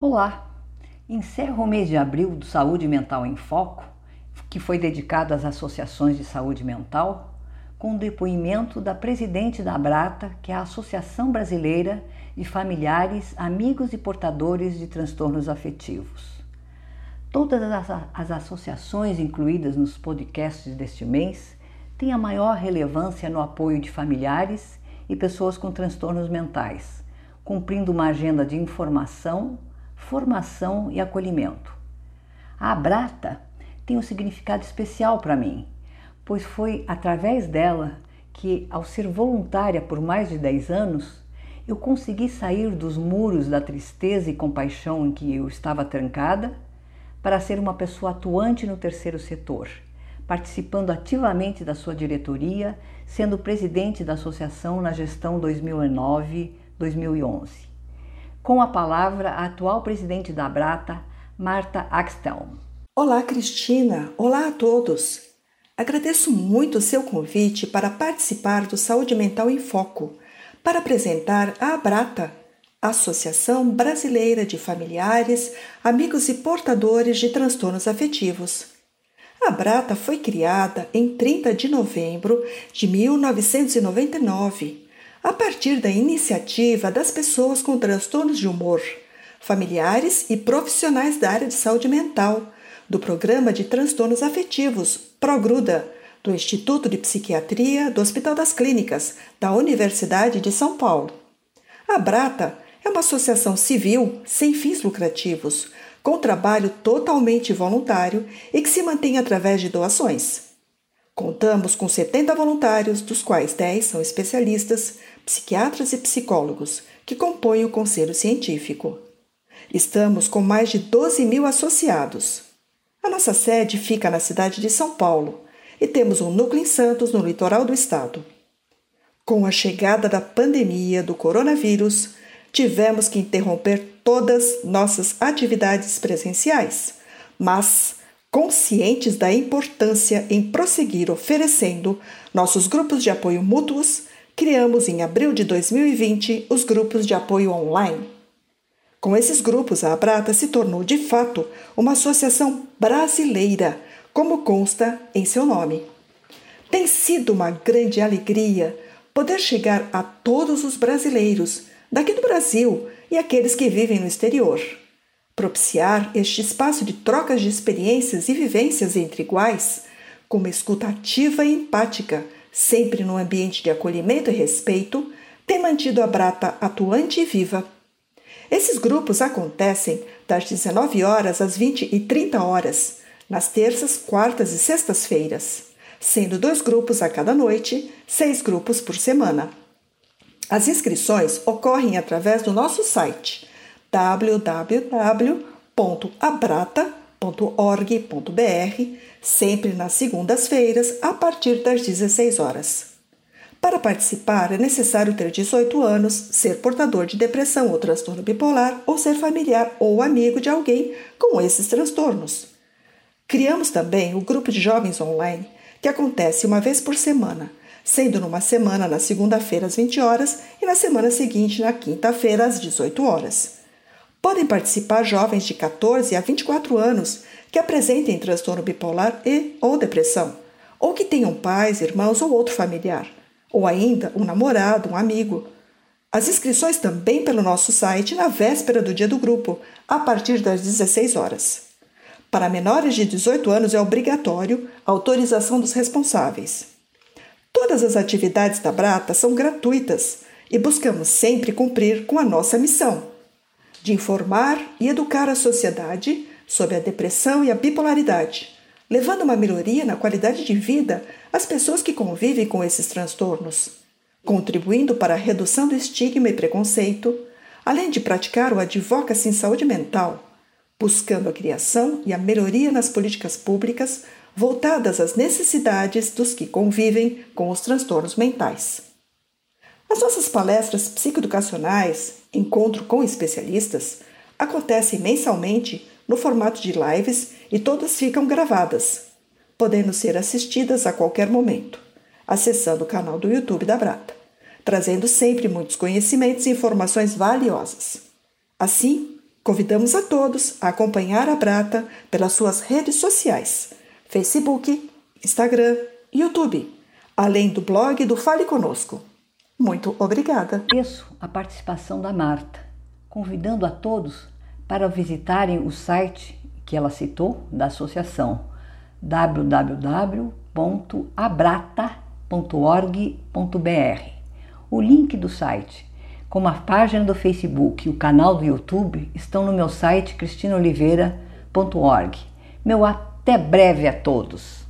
Olá! Encerro o mês de abril do Saúde Mental em Foco, que foi dedicado às associações de saúde mental, com o depoimento da presidente da Abrata, que é a Associação Brasileira de Familiares, Amigos e Portadores de Transtornos Afetivos. Todas as associações incluídas nos podcasts deste mês têm a maior relevância no apoio de familiares e pessoas com transtornos mentais, cumprindo uma agenda de informação, formação e acolhimento. A Abrata tem um significado especial para mim, pois foi através dela que, ao ser voluntária por mais de 10 anos, eu consegui sair dos muros da tristeza e compaixão em que eu estava trancada para ser uma pessoa atuante no terceiro setor, participando ativamente da sua diretoria, sendo presidente da associação na gestão 2009-2011 com a palavra a atual presidente da Abrata, Marta Axtel. Olá, Cristina. Olá a todos. Agradeço muito o seu convite para participar do Saúde Mental em Foco, para apresentar a Abrata, Associação Brasileira de Familiares, Amigos e Portadores de Transtornos Afetivos. A Brata foi criada em 30 de novembro de 1999 a partir da iniciativa das pessoas com transtornos de humor, familiares e profissionais da área de saúde mental, do Programa de Transtornos Afetivos, Progruda, do Instituto de Psiquiatria do Hospital das Clínicas, da Universidade de São Paulo. A Brata é uma associação civil sem fins lucrativos, com trabalho totalmente voluntário e que se mantém através de doações. Contamos com 70 voluntários, dos quais 10 são especialistas, psiquiatras e psicólogos, que compõem o conselho científico. Estamos com mais de 12 mil associados. A nossa sede fica na cidade de São Paulo e temos um núcleo em Santos, no litoral do estado. Com a chegada da pandemia do coronavírus, tivemos que interromper todas nossas atividades presenciais, mas conscientes da importância em prosseguir oferecendo nossos grupos de apoio mútuos, criamos em abril de 2020 os grupos de apoio online. Com esses grupos, a Abrata se tornou de fato uma associação brasileira, como consta em seu nome. Tem sido uma grande alegria poder chegar a todos os brasileiros daqui do Brasil e aqueles que vivem no exterior propiciar este espaço de trocas de experiências e vivências entre iguais, com uma escuta ativa e empática, sempre num ambiente de acolhimento e respeito, tem mantido a Brata atuante e viva. Esses grupos acontecem das 19 horas às 20 e 30 horas, nas terças, quartas e sextas-feiras, sendo dois grupos a cada noite, seis grupos por semana. As inscrições ocorrem através do nosso site www.abrata.org.br, sempre nas segundas-feiras, a partir das 16 horas. Para participar, é necessário ter 18 anos, ser portador de depressão ou transtorno bipolar ou ser familiar ou amigo de alguém com esses transtornos. Criamos também o grupo de jovens online, que acontece uma vez por semana, sendo numa semana na segunda-feira às 20 horas e na semana seguinte na quinta-feira às 18 horas. Podem participar jovens de 14 a 24 anos que apresentem transtorno bipolar e ou depressão, ou que tenham pais, irmãos ou outro familiar, ou ainda um namorado, um amigo. As inscrições também pelo nosso site na véspera do dia do grupo, a partir das 16 horas. Para menores de 18 anos é obrigatório a autorização dos responsáveis. Todas as atividades da Brata são gratuitas e buscamos sempre cumprir com a nossa missão de informar e educar a sociedade sobre a depressão e a bipolaridade, levando uma melhoria na qualidade de vida às pessoas que convivem com esses transtornos, contribuindo para a redução do estigma e preconceito, além de praticar o advocacy em saúde mental, buscando a criação e a melhoria nas políticas públicas voltadas às necessidades dos que convivem com os transtornos mentais. As nossas palestras psicoeducacionais, encontro com especialistas, acontecem mensalmente no formato de lives e todas ficam gravadas, podendo ser assistidas a qualquer momento, acessando o canal do YouTube da Brata, trazendo sempre muitos conhecimentos e informações valiosas. Assim, Convidamos a todos a acompanhar a Brata pelas suas redes sociais: Facebook, Instagram, YouTube, além do blog do Fale Conosco. Muito obrigada. Agradeço a participação da Marta, convidando a todos para visitarem o site que ela citou da associação www.abrata.org.br. O link do site, como a página do Facebook e o canal do YouTube, estão no meu site cristinoliveira.org. Meu até breve a todos!